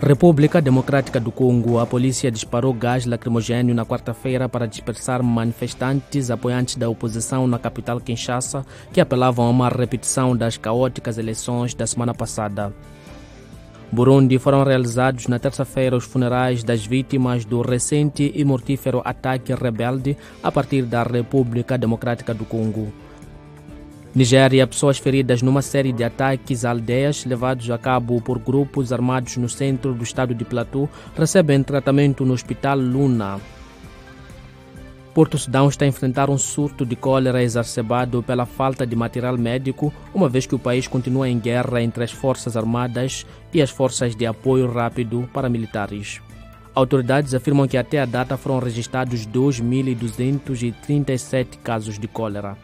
República Democrática do Congo, a polícia disparou gás lacrimogêneo na quarta-feira para dispersar manifestantes apoiantes da oposição na capital Kinshasa, que apelavam a uma repetição das caóticas eleições da semana passada. Burundi foram realizados na terça-feira os funerais das vítimas do recente e mortífero ataque rebelde a partir da República Democrática do Congo. Nigéria, pessoas feridas numa série de ataques a aldeias levados a cabo por grupos armados no centro do estado de Plateau recebem tratamento no Hospital Luna. Porto Sudão está a enfrentar um surto de cólera exacerbado pela falta de material médico, uma vez que o país continua em guerra entre as Forças Armadas e as Forças de Apoio Rápido Paramilitares. Autoridades afirmam que até a data foram registrados 2.237 casos de cólera.